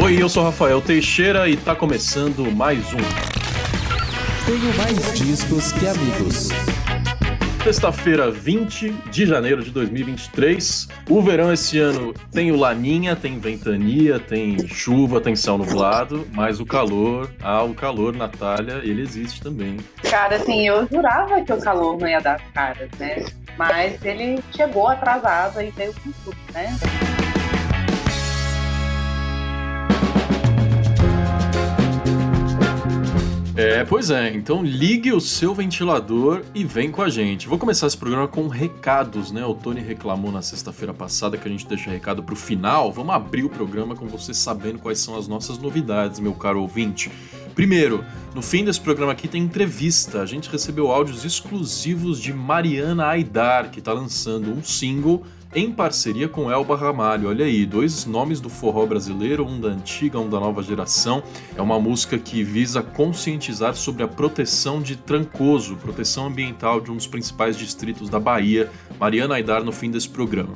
Oi, eu sou Rafael Teixeira e tá começando mais um. Tenho mais discos que amigos. Sexta-feira, 20 de janeiro de 2023. O verão esse ano tem o laninha, tem ventania, tem chuva, tem céu nublado, mas o calor, ah, o calor, Natália, ele existe também. Cara, assim, eu jurava que o calor não ia dar caras, né? Mas ele chegou atrasado e veio com tudo, né? É, pois é. Então ligue o seu ventilador e vem com a gente. Vou começar esse programa com recados, né? O Tony reclamou na sexta-feira passada que a gente deixa recado pro final. Vamos abrir o programa com você sabendo quais são as nossas novidades, meu caro ouvinte. Primeiro, no fim desse programa aqui tem entrevista. A gente recebeu áudios exclusivos de Mariana Aidar, que está lançando um single em parceria com Elba Ramalho. Olha aí, dois nomes do forró brasileiro, um da antiga, um da nova geração. É uma música que visa conscientizar sobre a proteção de Trancoso, proteção ambiental de um dos principais distritos da Bahia. Mariana Aidar no fim desse programa.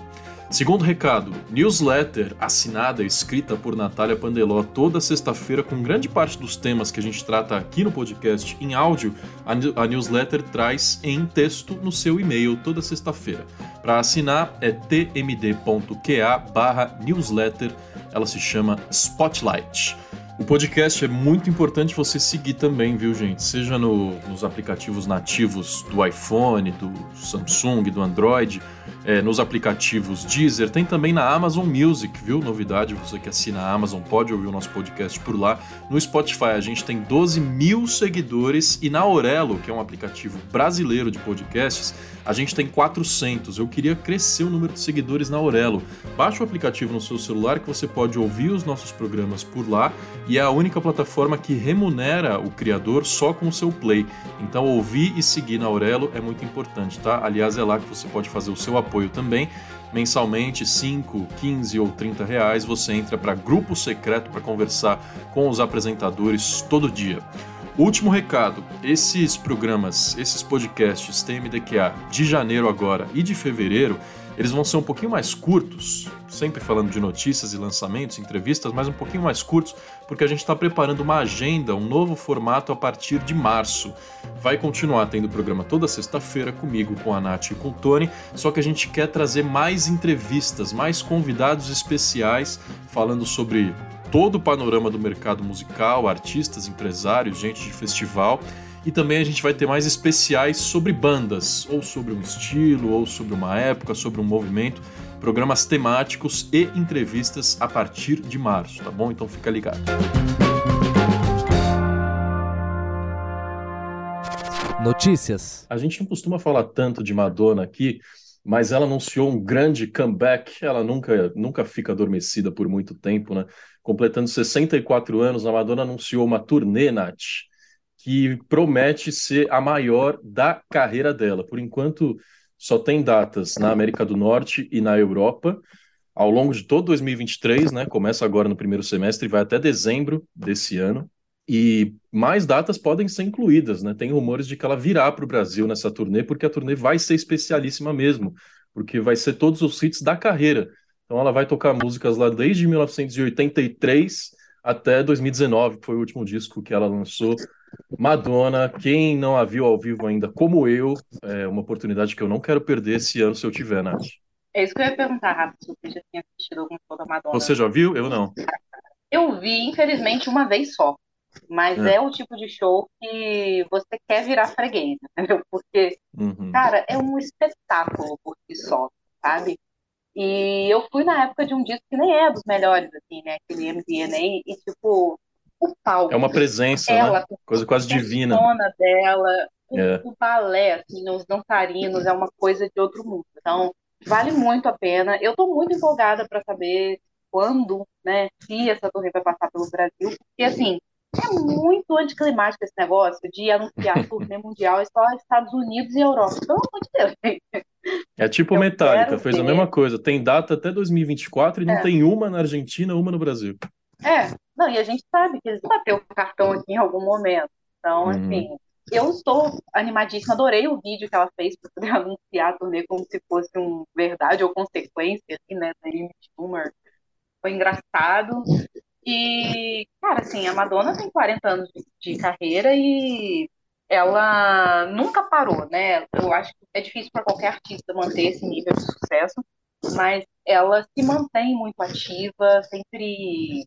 Segundo recado, newsletter assinada e escrita por Natália Pandeló toda sexta-feira com grande parte dos temas que a gente trata aqui no podcast em áudio, a, newsletter traz em texto no seu e-mail toda sexta-feira. Para assinar é tmd.qa/newsletter. Ela se chama Spotlight. O podcast é muito importante você seguir também, viu, gente? Seja no, nos aplicativos nativos do iPhone, do Samsung, do Android é, nos aplicativos Deezer, tem também na Amazon Music, viu? Novidade, você que assina a Amazon pode ouvir o nosso podcast por lá. No Spotify a gente tem 12 mil seguidores e na Aurelo, que é um aplicativo brasileiro de podcasts, a gente tem 400. Eu queria crescer o número de seguidores na Aurelo. Baixa o aplicativo no seu celular que você pode ouvir os nossos programas por lá e é a única plataforma que remunera o criador só com o seu play. Então ouvir e seguir na Aurelo é muito importante, tá? Aliás, é lá que você pode fazer o seu apoio também. Mensalmente, 5, 15 ou 30 reais, você entra para grupo secreto para conversar com os apresentadores todo dia. Último recado: esses programas, esses podcasts TMDQA de janeiro agora e de fevereiro, eles vão ser um pouquinho mais curtos, sempre falando de notícias e lançamentos, entrevistas, mas um pouquinho mais curtos, porque a gente está preparando uma agenda, um novo formato a partir de março. Vai continuar tendo programa toda sexta-feira comigo, com a Nath e com o Tony, só que a gente quer trazer mais entrevistas, mais convidados especiais falando sobre todo o panorama do mercado musical, artistas, empresários, gente de festival. E também a gente vai ter mais especiais sobre bandas, ou sobre um estilo, ou sobre uma época, sobre um movimento, programas temáticos e entrevistas a partir de março, tá bom? Então fica ligado. Notícias. A gente não costuma falar tanto de Madonna aqui, mas ela anunciou um grande comeback. Ela nunca, nunca fica adormecida por muito tempo, né? Completando 64 anos, a Madonna anunciou uma turnê, Nath, que promete ser a maior da carreira dela. Por enquanto, só tem datas na América do Norte e na Europa. Ao longo de todo 2023, né? Começa agora no primeiro semestre e vai até dezembro desse ano. E mais datas podem ser incluídas, né? Tem rumores de que ela virá para o Brasil nessa turnê, porque a turnê vai ser especialíssima mesmo, porque vai ser todos os hits da carreira. Então ela vai tocar músicas lá desde 1983 até 2019, que foi o último disco que ela lançou. Madonna, quem não a viu ao vivo ainda, como eu, é uma oportunidade que eu não quero perder esse ano se eu tiver, Nath. É isso que eu ia perguntar, Rafa, se você já tinha assistido algum show da Madonna. Você já viu? Eu não. Eu vi, infelizmente, uma vez só. Mas é. é o tipo de show que você quer virar freguês, entendeu? Porque, uhum. cara, é um espetáculo por si só, sabe? E eu fui na época de um disco que nem é dos melhores, assim, né? Aquele MDNA, e tipo, o palco. É uma presença, né? ela, né? Coisa quase divina. A dela, o, é. o balé, assim, os dançarinos, é uma coisa de outro mundo. Então, vale muito a pena. Eu tô muito empolgada para saber quando, né, se essa turnê vai passar pelo Brasil, porque, assim, é muito anticlimático esse negócio de anunciar turnê mundial e só Estados Unidos e Europa. Pelo amor de Deus. É tipo Metallica, fez a mesma coisa. Tem data até 2024 e não é. tem uma na Argentina, uma no Brasil. É, não, e a gente sabe que eles vão ter o cartão aqui em algum momento. Então, uhum. assim, eu estou animadíssima, adorei o vídeo que ela fez para poder anunciar a turnê como se fosse um verdade ou consequência, assim, né, da Amy Schumer. Foi engraçado. E, cara, assim, a Madonna tem 40 anos de, de carreira e ela nunca parou, né? Eu acho que é difícil para qualquer artista manter esse nível de sucesso, mas ela se mantém muito ativa, sempre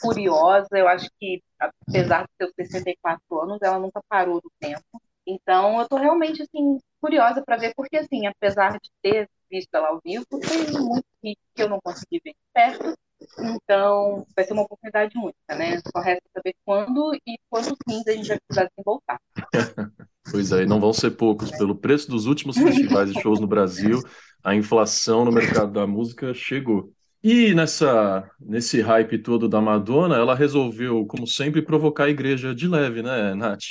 curiosa. Eu acho que, apesar de ter 64 anos, ela nunca parou do tempo. Então, eu tô realmente, assim, curiosa para ver, porque, assim, apesar de ter visto ela ao vivo, tem muito que eu não consegui ver de perto. Então, vai ser uma oportunidade única, né? Só resta saber quando e quantos rins a gente vai precisar voltar. pois é, não vão ser poucos. Pelo preço dos últimos festivais e shows no Brasil, a inflação no mercado da música chegou. E nessa, nesse hype todo da Madonna, ela resolveu, como sempre, provocar a igreja de leve, né, Nath?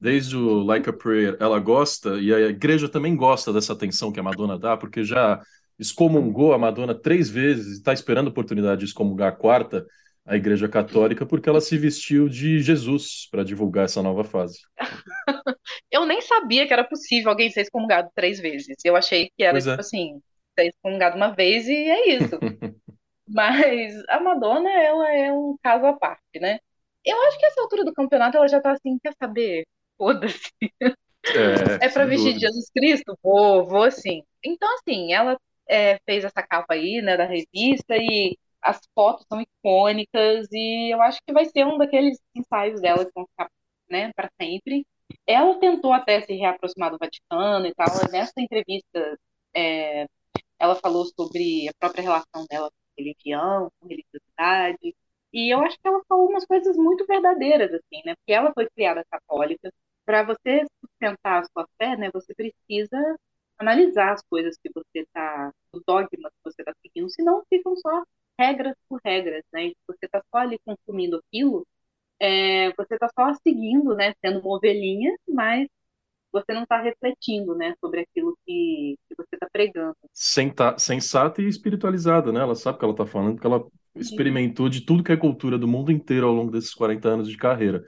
Desde o Like a Prayer, ela gosta, e a igreja também gosta dessa atenção que a Madonna dá, porque já excomungou a Madonna três vezes e está esperando a oportunidade de excomungar a quarta, a Igreja Católica, porque ela se vestiu de Jesus para divulgar essa nova fase. Eu nem sabia que era possível alguém ser excomungado três vezes. Eu achei que era, pois tipo é. assim, ser excomungado uma vez e é isso. Mas a Madonna, ela é um caso à parte, né? Eu acho que essa altura do campeonato ela já tá assim, quer saber? Foda-se. É, é pra vestir de Jesus Cristo? Vou, vou sim. Então, assim, ela é, fez essa capa aí, né, da revista, e as fotos são icônicas, e eu acho que vai ser um daqueles ensaios dela que vão ficar, né, para sempre. Ela tentou até se reaproximar do Vaticano e tal, nessa entrevista é, ela falou sobre a própria relação dela com religião, com religiosidade, e eu acho que ela falou umas coisas muito verdadeiras, assim, né, porque ela foi criada católica, para você sustentar a sua fé, né, você precisa analisar as coisas que você está, os dogmas que você está seguindo, senão ficam só regras por regras, né? Você está só ali consumindo aquilo, é, você está só seguindo, né? Sendo uma ovelhinha, mas você não está refletindo, né? Sobre aquilo que, que você está pregando. Senta, sensata e espiritualizada, né? Ela sabe o que ela está falando, porque ela experimentou de tudo que é cultura do mundo inteiro ao longo desses 40 anos de carreira.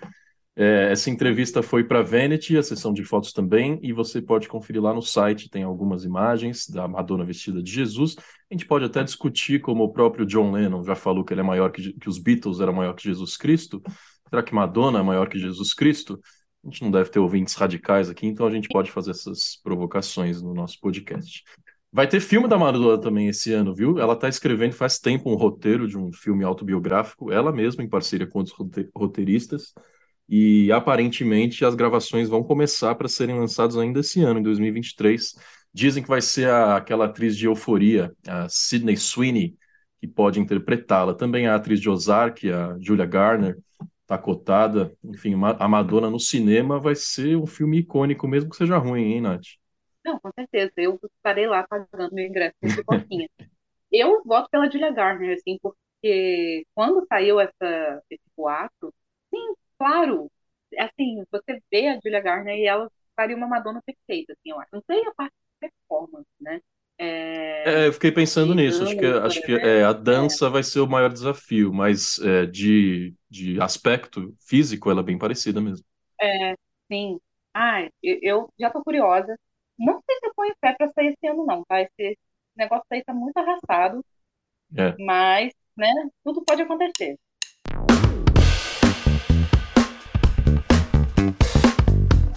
É, essa entrevista foi para Vanity, a sessão de fotos também, e você pode conferir lá no site, tem algumas imagens da Madonna vestida de Jesus. A gente pode até discutir, como o próprio John Lennon já falou que ele é maior que, que os Beatles eram maior que Jesus Cristo. Será que Madonna é maior que Jesus Cristo? A gente não deve ter ouvintes radicais aqui, então a gente pode fazer essas provocações no nosso podcast. Vai ter filme da Madonna também esse ano, viu? Ela está escrevendo faz tempo um roteiro de um filme autobiográfico, ela mesma em parceria com outros roteiristas e aparentemente as gravações vão começar para serem lançadas ainda esse ano, em 2023. Dizem que vai ser a, aquela atriz de Euforia, a Sydney Sweeney, que pode interpretá-la. Também a atriz de Ozark, a Julia Garner, está cotada. Enfim, a Madonna no cinema vai ser um filme icônico, mesmo que seja ruim, hein, Nath? Não, com certeza. Eu estarei lá pagando meu ingresso pouquinho. eu voto pela Julia Garner, assim, porque quando saiu essa, esse boato, sim, claro, assim, você vê a Julia Garner e ela faria uma Madonna perfeita, assim, eu acho. Não sei a parte de performance, né? É, é eu fiquei pensando nisso. Acho que, acho que né? é, a dança é. vai ser o maior desafio, mas é, de, de aspecto físico ela é bem parecida mesmo. É, sim. Ah, eu, já tô curiosa. Não sei se eu ponho fé pra sair esse ano, não, tá? Esse negócio aí tá muito arrastado. É. Mas, né, tudo pode acontecer.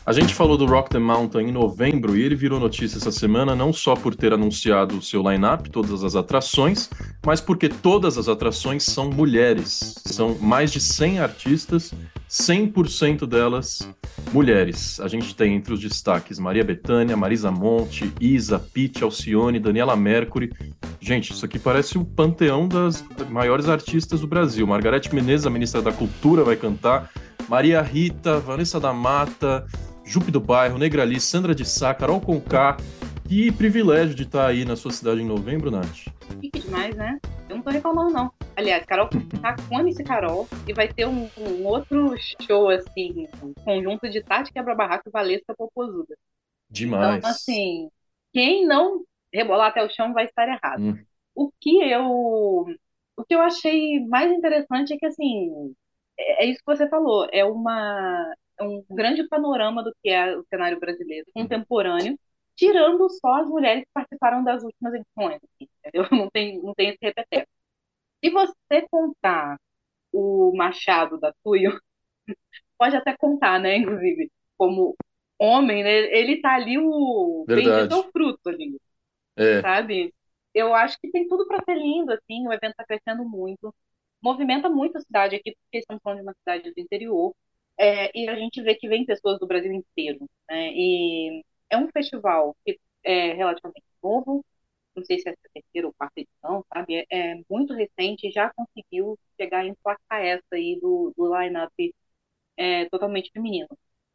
A gente falou do Rock the Mountain em novembro e ele virou notícia essa semana não só por ter anunciado o seu line-up, todas as atrações, mas porque todas as atrações são mulheres. São mais de 100 artistas, 100% delas mulheres. A gente tem entre os destaques Maria Bethânia, Marisa Monte, Isa, Pete, Alcione, Daniela Mercury. Gente, isso aqui parece o panteão das maiores artistas do Brasil. Margarete Menezes, a ministra da Cultura, vai cantar. Maria Rita, Vanessa da Mata, Jupe do Bairro, Negrali, Sandra de Sá, Carol Conká. Que privilégio de estar aí na sua cidade em novembro, Nath. Fique demais, né? Eu não tô reclamando, não. Aliás, Carol tá com MC Carol e vai ter um, um, outro show, assim, um conjunto de Tati Quebra-Barraco e Valesca Popozuda. Demais. Então, assim, quem não rebolar até o chão vai estar errado. Hum. O que eu o que eu achei mais interessante é que, assim, é, é isso que você falou, é uma um grande panorama do que é o cenário brasileiro contemporâneo, tirando só as mulheres que participaram das últimas edições, entendeu? Não tem, não tem esse repeteco. Se você contar o Machado da Tuyo pode até contar, né, inclusive, como homem, né, ele tá ali o Verdade. bendito fruto ali, É, sabe? Eu acho que tem tudo para ser lindo, assim, o evento tá crescendo muito, movimenta muito a cidade aqui, porque estamos falando de uma cidade do interior, é, e a gente vê que vem pessoas do Brasil inteiro, né? E é um festival que é relativamente novo, não sei se é a terceira ou quarta edição, sabe? É, é muito recente já conseguiu chegar em placar essa aí do, do line-up é, totalmente feminino.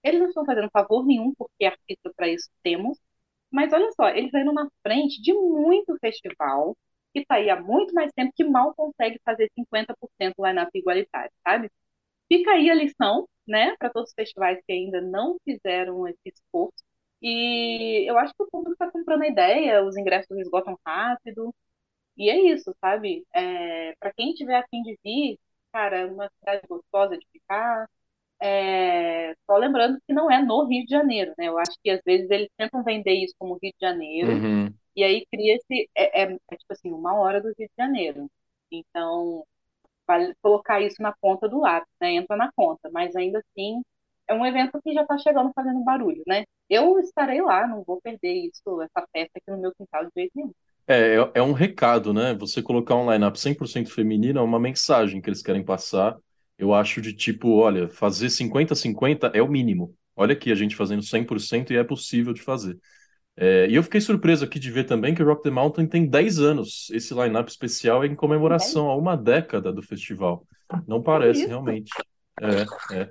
Eles não estão fazendo favor nenhum, porque artista para isso temos, mas olha só, eles saíram na frente de muito festival que está aí há muito mais tempo que mal consegue fazer 50% line-up igualitário, sabe? Fica aí a lição, né, para todos os festivais que ainda não fizeram esse esforço. E eu acho que o público está comprando a ideia, os ingressos esgotam rápido. E é isso, sabe? É, para quem tiver a fim de vir, cara, é uma cidade gostosa de ficar. É, só lembrando que não é no Rio de Janeiro, né? Eu acho que às vezes eles tentam vender isso como Rio de Janeiro, uhum. e aí cria esse. É, é, é tipo assim, uma hora do Rio de Janeiro. Então, vale colocar isso na ponta do lápis, né? Entra na conta, mas ainda assim é um evento que já está chegando fazendo barulho, né? Eu estarei lá, não vou perder isso, essa festa aqui no meu quintal de jeito nenhum. É, é, é um recado, né? Você colocar um line-up 100% feminino é uma mensagem que eles querem passar. Eu acho de tipo, olha, fazer 50-50 é o mínimo. Olha aqui a gente fazendo 100% e é possível de fazer. É, e eu fiquei surpreso aqui de ver também que o Rock the Mountain tem 10 anos. Esse line-up especial é em comemoração a uma década do festival. Não parece, realmente. É, é.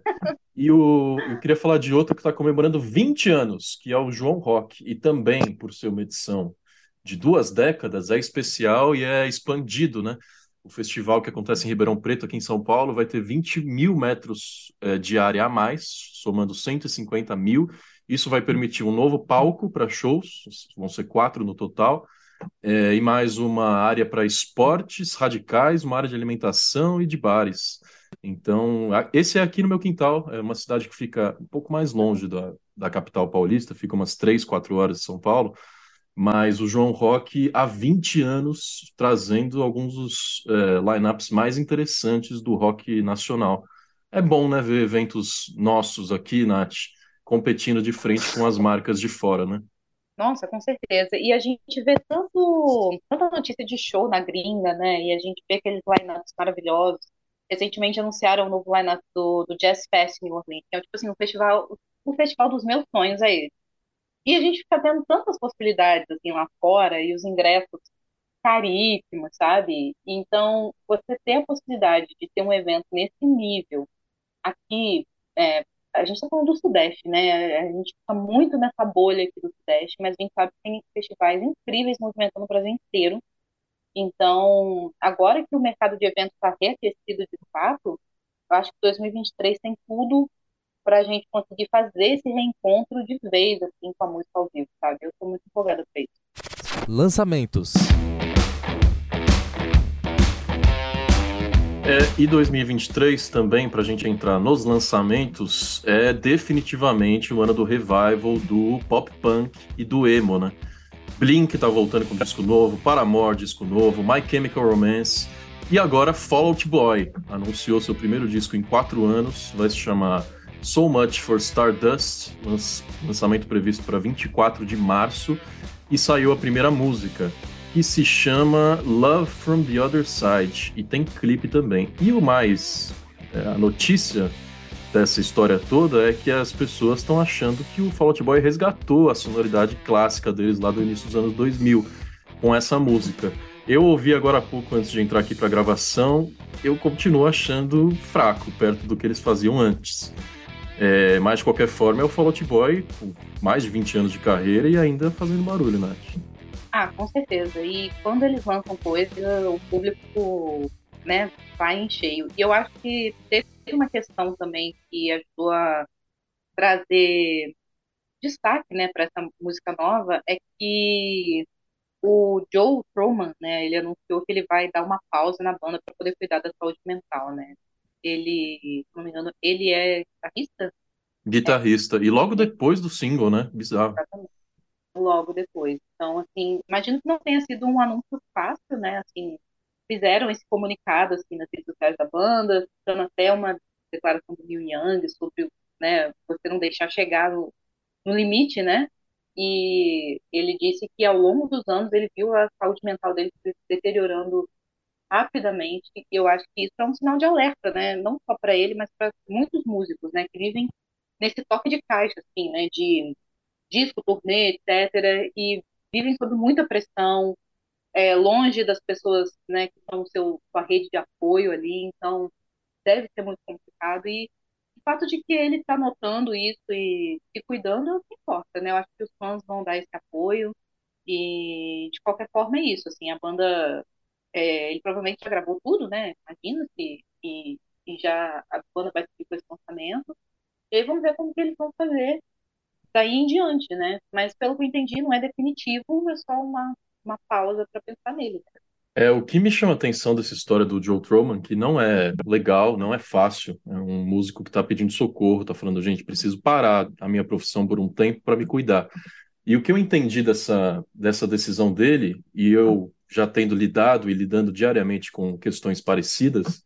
E o, eu queria falar de outro que está comemorando 20 anos, que é o João Rock. E também, por ser uma edição de duas décadas, é especial e é expandido, né? O festival que acontece em Ribeirão Preto, aqui em São Paulo, vai ter 20 mil metros é, de área a mais, somando 150 mil. Isso vai permitir um novo palco para shows, vão ser quatro no total, é, e mais uma área para esportes radicais, uma área de alimentação e de bares. Então, esse é aqui no meu quintal, é uma cidade que fica um pouco mais longe da, da capital paulista, fica umas três, quatro horas de São Paulo, mas o João Rock há 20 anos trazendo alguns dos é, lineups mais interessantes do rock nacional. É bom, né, ver eventos nossos aqui, Nath, competindo de frente com as marcas de fora, né? Nossa, com certeza. E a gente vê tanto, tanta notícia de show na gringa, né? E a gente vê aqueles lineups maravilhosos. Recentemente anunciaram o novo lineup do, do Jazz Fest New Orleans, que é tipo assim, um festival, o festival dos meus sonhos é esse. E a gente fica tendo tantas possibilidades assim lá fora e os ingressos caríssimos, sabe? Então, você ter a possibilidade de ter um evento nesse nível aqui, é, a gente está falando do Sudeste, né? A gente fica muito nessa bolha aqui do Sudeste, mas a gente sabe que tem festivais incríveis movimentando o Brasil inteiro. Então, agora que o mercado de eventos está reaquecido de fato, eu acho que 2023 tem tudo para a gente conseguir fazer esse reencontro de vez, assim, com a música ao vivo, sabe? Eu estou muito empolgada para isso. Lançamentos. É, e 2023 também, para a gente entrar nos lançamentos, é definitivamente o ano do revival do pop punk e do emo, né? Blink tá voltando com disco novo, Paramore disco novo, My Chemical Romance e agora Fall Out Boy anunciou seu primeiro disco em quatro anos, vai se chamar So Much for Stardust, lançamento previsto para 24 de março e saiu a primeira música, que se chama Love from the Other Side e tem clipe também. E o mais, é, a notícia dessa história toda é que as pessoas estão achando que o Fall Out Boy resgatou a sonoridade clássica deles lá do início dos anos 2000 com essa música. Eu ouvi agora há pouco antes de entrar aqui para gravação, eu continuo achando fraco perto do que eles faziam antes. É, mas de qualquer forma é o Fall Out Boy com mais de 20 anos de carreira e ainda fazendo barulho, Nath. Né? Ah, com certeza. E quando eles lançam coisa, o público né, vai em cheio. E eu acho que teve uma questão também que ajudou a trazer destaque né, para essa música nova, é que o Joe Truman, né, ele anunciou que ele vai dar uma pausa na banda para poder cuidar da saúde mental, né? Ele, se não me engano, ele é guitarrista? Guitarrista. É. E logo depois do single, né? Bizarro. Exatamente logo depois. Então, assim, imagino que não tenha sido um anúncio fácil, né? Assim, fizeram esse comunicado assim nas redes sociais da banda, dando até uma declaração do Neil Young sobre né, você não deixar chegar no, no limite, né? E ele disse que ao longo dos anos ele viu a saúde mental dele se deteriorando rapidamente. E eu acho que isso é um sinal de alerta, né? Não só para ele, mas para muitos músicos, né? Que vivem nesse toque de caixa, assim, né? De disco, turnê, etc. E vivem sob muita pressão, é, longe das pessoas, né? Que são seu, sua rede de apoio ali. Então, deve ser muito complicado. E o fato de que ele está notando isso e se cuidando é o que importa, né? Eu acho que os fãs vão dar esse apoio. E, de qualquer forma, é isso. Assim, a banda é, ele provavelmente já gravou tudo, né? Imagina se e, e já a banda vai seguir com esse lançamento. E aí vamos ver como que eles vão fazer daí em diante, né? Mas pelo que eu entendi, não é definitivo, é só uma, uma pausa para pensar nele. É, o que me chama a atenção dessa história do Joe Troman, que não é legal, não é fácil. É um músico que está pedindo socorro, está falando, gente, preciso parar a minha profissão por um tempo para me cuidar. E o que eu entendi dessa, dessa decisão dele, e eu já tendo lidado e lidando diariamente com questões parecidas,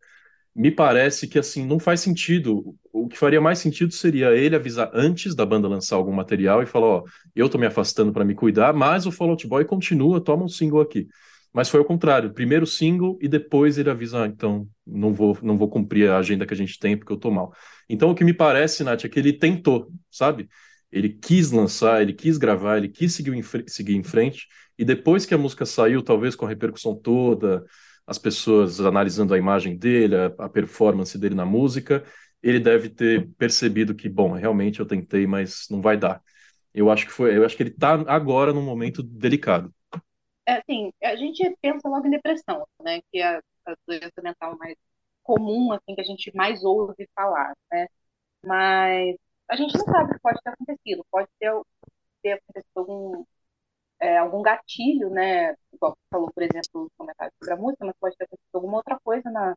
me parece que assim não faz sentido. O que faria mais sentido seria ele avisar antes da banda lançar algum material e falar, ó, eu tô me afastando para me cuidar, mas o Fall Out Boy continua, toma um single aqui. Mas foi o contrário, primeiro single e depois ele avisa, ah, então não vou não vou cumprir a agenda que a gente tem porque eu tô mal. Então o que me parece, Nath, é que ele tentou, sabe? Ele quis lançar, ele quis gravar, ele quis seguir em, seguir em frente e depois que a música saiu, talvez com a repercussão toda, as pessoas analisando a imagem dele, a, a performance dele na música, ele deve ter percebido que, bom, realmente eu tentei, mas não vai dar. Eu acho que foi, eu acho que ele está agora num momento delicado. É, assim, a gente pensa logo em depressão, né, que é a doença mental mais comum, assim, que a gente mais ouve falar, né? Mas a gente não sabe o que pode ter acontecido. Pode ter, ter acontecido algum é, algum gatilho, né? Igual você falou, por exemplo, nos comentários sobre a música, mas pode ter acontecido alguma outra coisa na,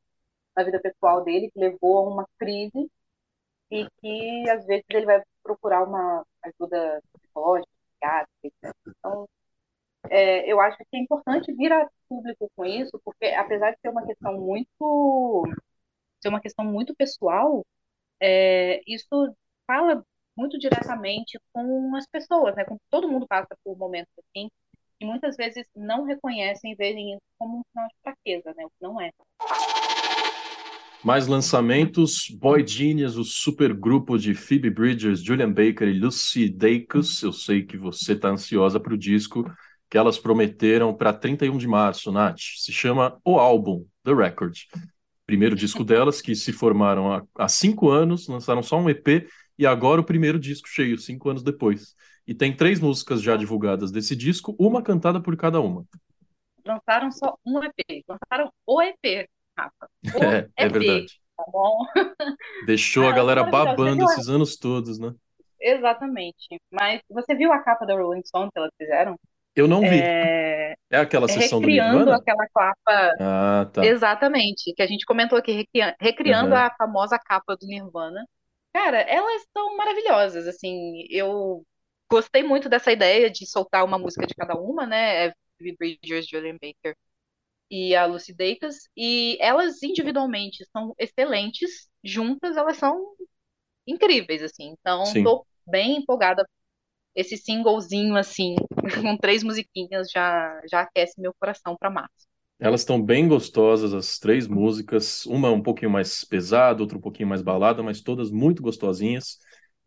na vida pessoal dele que levou a uma crise e que às vezes ele vai procurar uma ajuda psicológica, psiquiátrica. Então, é, eu acho que é importante vir a público com isso, porque apesar de ser uma questão muito ser uma questão muito pessoal, é, isso fala muito diretamente com as pessoas, né? Com, todo mundo passa por momentos assim, e muitas vezes não reconhecem e veem isso como um sinal de fraqueza, né? O que não é. Mais lançamentos: Boy Genius, o supergrupo de Phoebe Bridgers, Julian Baker e Lucy Dacus. Eu sei que você está ansiosa para o disco que elas prometeram para 31 de março, Nath. Se chama O Álbum, The Record. Primeiro disco delas, que se formaram há, há cinco anos, lançaram só um EP e agora o primeiro disco cheio, cinco anos depois. E tem três músicas já divulgadas desse disco, uma cantada por cada uma. Lançaram só um EP, lançaram o EP, Rafa. O é, EP, é verdade. Tá bom? Deixou a galera babando esses anos todos, né? Exatamente. Mas você viu a capa da Rolling Stone que elas fizeram? Eu não vi. É, é aquela sessão do Nirvana? aquela capa. Ah, tá. Exatamente, que a gente comentou aqui, recriando uhum. a famosa capa do Nirvana. Cara, elas são maravilhosas, assim, eu gostei muito dessa ideia de soltar uma música de cada uma, né? É Phoebe Bridgers, Julian Baker e a Lucy Dacus, e elas individualmente são excelentes, juntas elas são incríveis, assim. Então, Sim. tô bem empolgada. Esse singlezinho, assim, com três musiquinhas, já, já aquece meu coração para março. Elas estão bem gostosas, as três músicas. Uma um pouquinho mais pesada, outra um pouquinho mais balada, mas todas muito gostosinhas.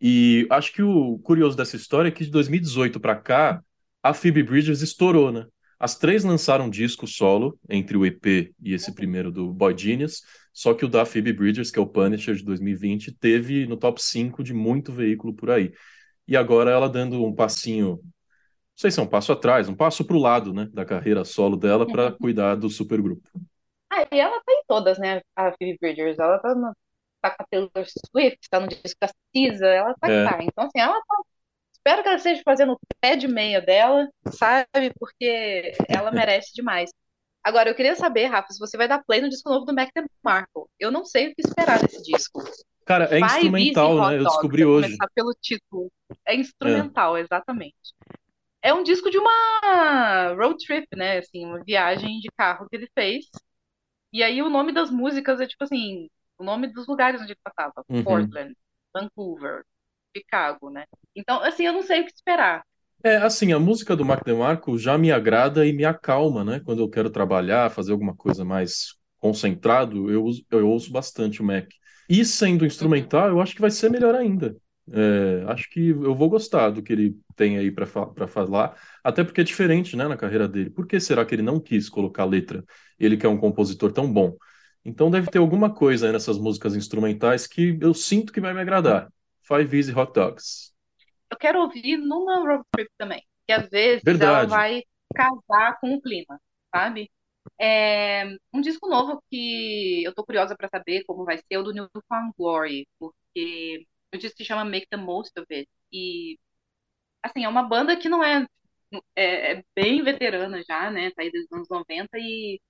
E acho que o curioso dessa história é que de 2018 para cá, a Phoebe Bridgers estourou, né? As três lançaram disco solo, entre o EP e esse primeiro do Boy Genius, só que o da Phoebe Bridgers, que é o Punisher de 2020, teve no top 5 de muito veículo por aí. E agora ela dando um passinho sei se é um passo atrás, um passo para o lado, né, da carreira solo dela para uhum. cuidar do supergrupo. Ah, e ela tá em todas, né, a Phoebe Bridgers, ela tá, no, tá com a Taylor Swift, tá no disco da Cisa, ela tá, é. tá, então assim, ela tá, espero que ela esteja fazendo o pé de meia dela, sabe, porque ela merece demais. Agora, eu queria saber, Rafa, se você vai dar play no disco novo do Mac DeMarco. Eu não sei o que esperar desse disco. Cara, é vai instrumental, né? Eu descobri hoje. Começar pelo título. É instrumental, é. exatamente é um disco de uma road trip, né? Assim, uma viagem de carro que ele fez. E aí o nome das músicas é tipo assim, o nome dos lugares onde ele passava. Uhum. Portland, Vancouver, Chicago, né? Então, assim, eu não sei o que esperar. É, assim, a música do Mark DeMarco já me agrada e me acalma, né? Quando eu quero trabalhar, fazer alguma coisa mais concentrado, eu, eu ouço bastante o Mac. E sendo instrumental, eu acho que vai ser melhor ainda. É, acho que eu vou gostar do que ele tem aí para fa falar, até porque é diferente, né, na carreira dele. Por que será que ele não quis colocar letra? Ele que é um compositor tão bom. Então deve ter alguma coisa aí nessas músicas instrumentais que eu sinto que vai me agradar. Five Easy Hot Dogs. Eu quero ouvir numa road trip também, que às vezes Verdade. ela vai casar com o clima, sabe? É um disco novo que eu tô curiosa para saber como vai ser, é o do New Found Glory, porque o disco se chama Make the Most of It. E, assim, é uma banda que não é, é, é bem veterana já, né? Tá aí desde os anos 90 e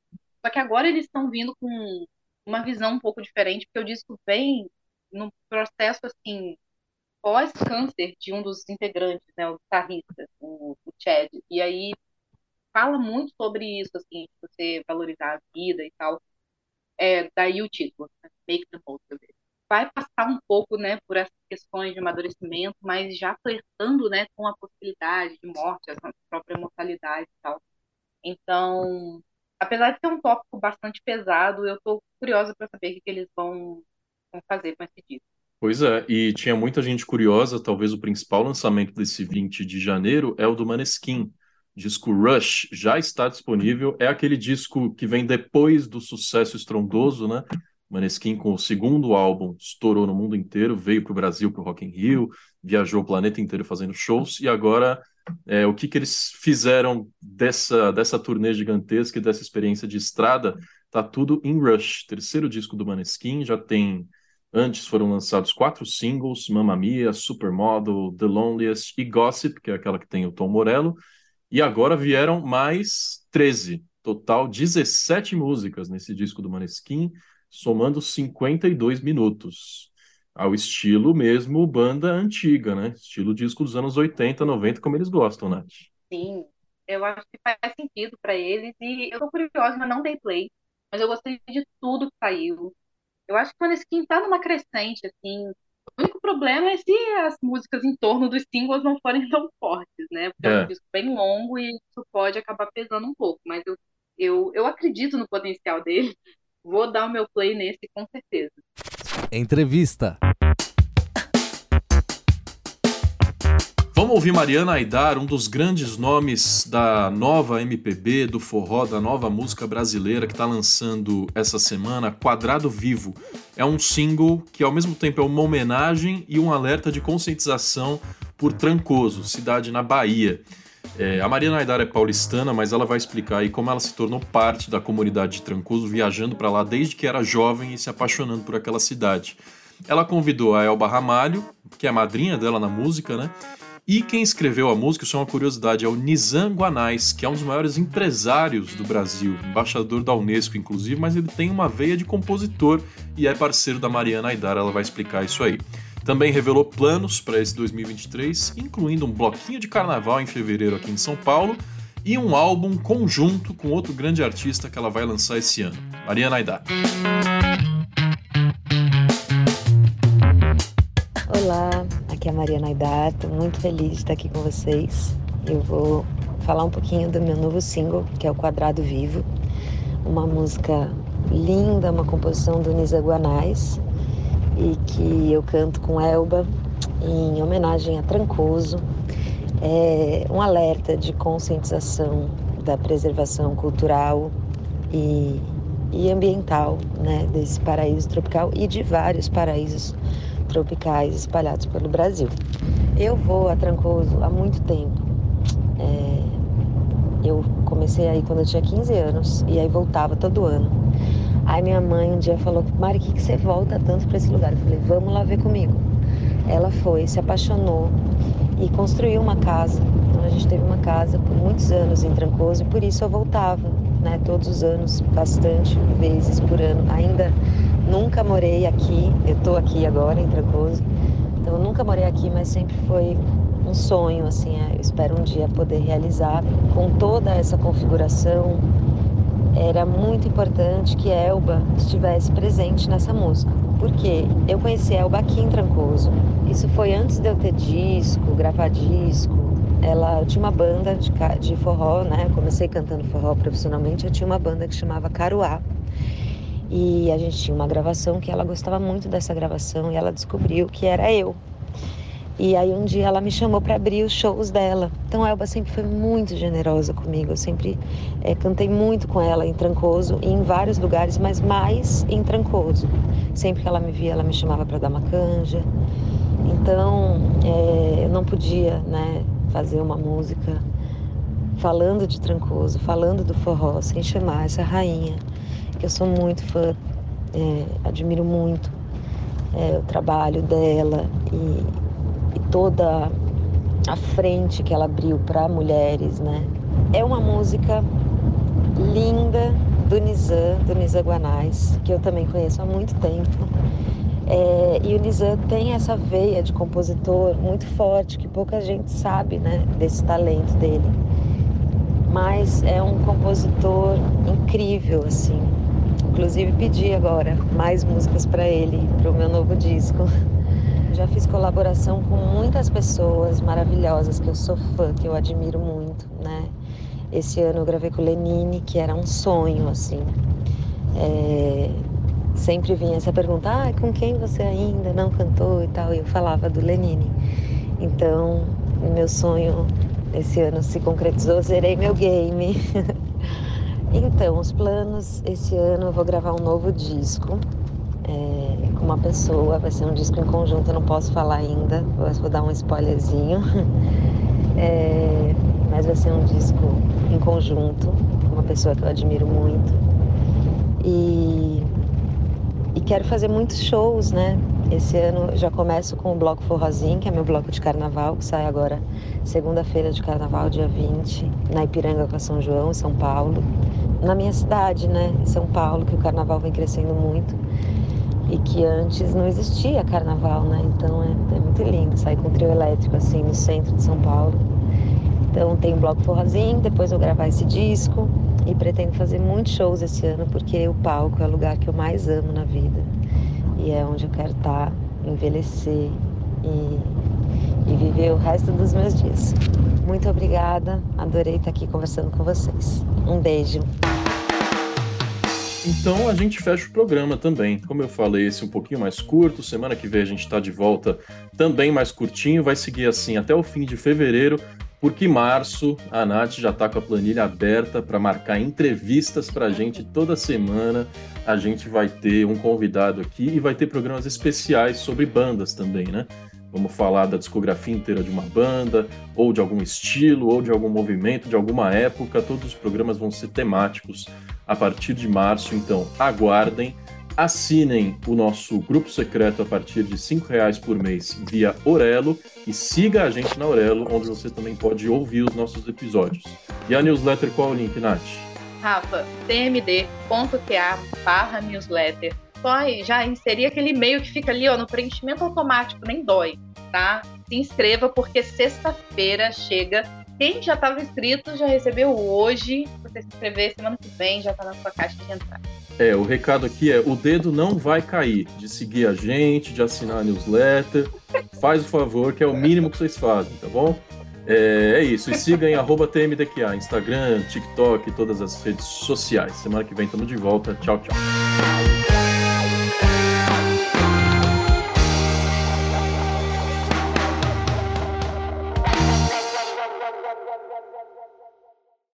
só que agora eles estão vindo com uma visão um pouco diferente, porque o disco vem num processo assim pós-câncer de um dos integrantes, né, o guitarrista, o, o Chad. E aí fala muito sobre isso, assim, você valorizar a vida e tal. É, daí o título, né? Make the Most of It. Vai passar um pouco, né, por essas questões de amadurecimento, mas já flertando, né, com a possibilidade de morte, a própria mortalidade e tal. Então, apesar de ser um tópico bastante pesado, eu estou curiosa para saber o que, eles vão, vão fazer com esse disco. Pois é, e tinha muita gente curiosa, talvez o principal lançamento desse 20 de janeiro é o do Maneskin, disco Rush já está disponível. É aquele disco que vem depois do sucesso estrondoso, né? Maneskin com o segundo álbum estourou no mundo inteiro, veio para o Brasil para o Rock in Rio, viajou o planeta inteiro fazendo shows e agora é, o que, que eles fizeram dessa dessa turnê gigantesca e dessa experiência de estrada tá tudo em Rush, terceiro disco do Maneskin, já tem Antes foram lançados quatro singles: Mamma Mia, Supermodel, The Loneliest e Gossip, que é aquela que tem o Tom Morello. E agora vieram mais 13, total 17 músicas nesse disco do Maneskin, somando 52 minutos. Ao estilo mesmo banda antiga, né? Estilo disco dos anos 80, 90, como eles gostam, Nath. Sim, eu acho que faz sentido para eles. E eu tô curiosa, mas não dei play. Mas eu gostei de tudo que saiu. Eu acho que o Maneskin tá numa crescente, assim, o único problema é se as músicas em torno dos singles não forem tão fortes, né? Porque é, é um disco bem longo e isso pode acabar pesando um pouco. Mas eu, eu, eu acredito no potencial dele. Vou dar o meu play nesse com certeza. Entrevista. Vamos ouvir Mariana Aidar, um dos grandes nomes da nova MPB, do forró, da nova música brasileira que está lançando essa semana, Quadrado Vivo. É um single que ao mesmo tempo é uma homenagem e um alerta de conscientização por Trancoso, cidade na Bahia. É, a Mariana Aidar é paulistana, mas ela vai explicar aí como ela se tornou parte da comunidade de Trancoso, viajando para lá desde que era jovem e se apaixonando por aquela cidade. Ela convidou a Elba Ramalho, que é a madrinha dela na música, né? E quem escreveu a música, isso é uma curiosidade, é o Nizam Guanais, que é um dos maiores empresários do Brasil, embaixador da Unesco, inclusive, mas ele tem uma veia de compositor e é parceiro da Mariana Aidar, ela vai explicar isso aí. Também revelou planos para esse 2023, incluindo um bloquinho de carnaval em fevereiro aqui em São Paulo e um álbum conjunto com outro grande artista que ela vai lançar esse ano, Mariana Aidar. Olá, aqui é a Maria Naidar, estou muito feliz de estar aqui com vocês. Eu vou falar um pouquinho do meu novo single, que é o Quadrado Vivo, uma música linda, uma composição do Nisa Guanais e que eu canto com Elba em homenagem a Trancoso. É um alerta de conscientização da preservação cultural e, e ambiental né, desse paraíso tropical e de vários paraísos tropicais espalhados pelo Brasil. Eu vou a Trancoso há muito tempo. É, eu comecei aí quando eu tinha 15 anos e aí voltava todo ano. Aí minha mãe um dia falou: Mari, que, que você volta tanto para esse lugar? Eu falei: Vamos lá ver comigo. Ela foi, se apaixonou e construiu uma casa. Então a gente teve uma casa por muitos anos em Trancoso e por isso eu voltava, né? Todos os anos, bastante vezes por ano. Ainda Nunca morei aqui, eu estou aqui agora em Trancoso, então nunca morei aqui, mas sempre foi um sonho, assim, é, eu espero um dia poder realizar com toda essa configuração era muito importante que Elba estivesse presente nessa música. Porque eu conheci Elba aqui em Trancoso. Isso foi antes de eu ter disco, gravar disco. Ela tinha uma banda de, de forró, né? comecei cantando forró profissionalmente. Eu tinha uma banda que chamava Caruá. E a gente tinha uma gravação que ela gostava muito dessa gravação e ela descobriu que era eu. E aí um dia ela me chamou para abrir os shows dela. Então a Elba sempre foi muito generosa comigo. Eu sempre é, cantei muito com ela em Trancoso e em vários lugares, mas mais em Trancoso. Sempre que ela me via, ela me chamava para dar uma canja. Então é, eu não podia, né, fazer uma música falando de Trancoso, falando do forró, sem chamar essa rainha, que eu sou muito fã, é, admiro muito é, o trabalho dela e toda a frente que ela abriu para mulheres, né? É uma música linda do Nizam, do Nizam Guanais, que eu também conheço há muito tempo. É, e o Nizam tem essa veia de compositor muito forte, que pouca gente sabe, né, desse talento dele. Mas é um compositor incrível, assim. Inclusive pedi agora mais músicas para ele, para o meu novo disco. Já fiz colaboração com muitas pessoas maravilhosas que eu sou fã, que eu admiro muito, né? Esse ano eu gravei com o Lenine, que era um sonho, assim. É... Sempre vinha essa pergunta, ah, com quem você ainda não cantou e tal, e eu falava do Lenine. Então, meu sonho esse ano se concretizou, zerei meu game. então, os planos, esse ano eu vou gravar um novo disco. Com uma pessoa, vai ser um disco em conjunto, eu não posso falar ainda, vou dar um spoilerzinho. É, mas vai ser um disco em conjunto, com uma pessoa que eu admiro muito. E, e quero fazer muitos shows, né? Esse ano já começo com o Bloco Forrozinho, que é meu bloco de carnaval, que sai agora segunda-feira de carnaval, dia 20, na Ipiranga com a São João, em São Paulo. Na minha cidade, né? Em São Paulo, que o carnaval vem crescendo muito e que antes não existia carnaval, né? Então é, é muito lindo sair com o trio elétrico assim no centro de São Paulo. Então tem o Bloco Forrazinho, depois eu gravar esse disco e pretendo fazer muitos shows esse ano porque o palco é o lugar que eu mais amo na vida e é onde eu quero estar, envelhecer e, e viver o resto dos meus dias. Muito obrigada, adorei estar aqui conversando com vocês. Um beijo. Então a gente fecha o programa também. Como eu falei, esse é um pouquinho mais curto. Semana que vem a gente está de volta também mais curtinho. Vai seguir assim até o fim de fevereiro, porque março a Nath já está com a planilha aberta para marcar entrevistas para a gente toda semana. A gente vai ter um convidado aqui e vai ter programas especiais sobre bandas também, né? Vamos falar da discografia inteira de uma banda, ou de algum estilo, ou de algum movimento, de alguma época. Todos os programas vão ser temáticos a partir de março, então aguardem. Assinem o nosso grupo secreto a partir de R$ reais por mês via Orelo e siga a gente na Orelo, onde você também pode ouvir os nossos episódios. E a newsletter, qual é o link, Nath? Rafa, tmd.ta barra newsletter. Só já inserir aquele e-mail que fica ali ó, no preenchimento automático, nem dói, tá? Se inscreva porque sexta-feira chega quem já estava inscrito já recebeu hoje. Você se inscrever semana que vem, já está na sua caixa de entrada. É, o recado aqui é: o dedo não vai cair de seguir a gente, de assinar a newsletter. Faz o favor, que é o mínimo que vocês fazem, tá bom? É, é isso. E siga em TMDQA, Instagram, TikTok, todas as redes sociais. Semana que vem estamos de volta. Tchau, tchau.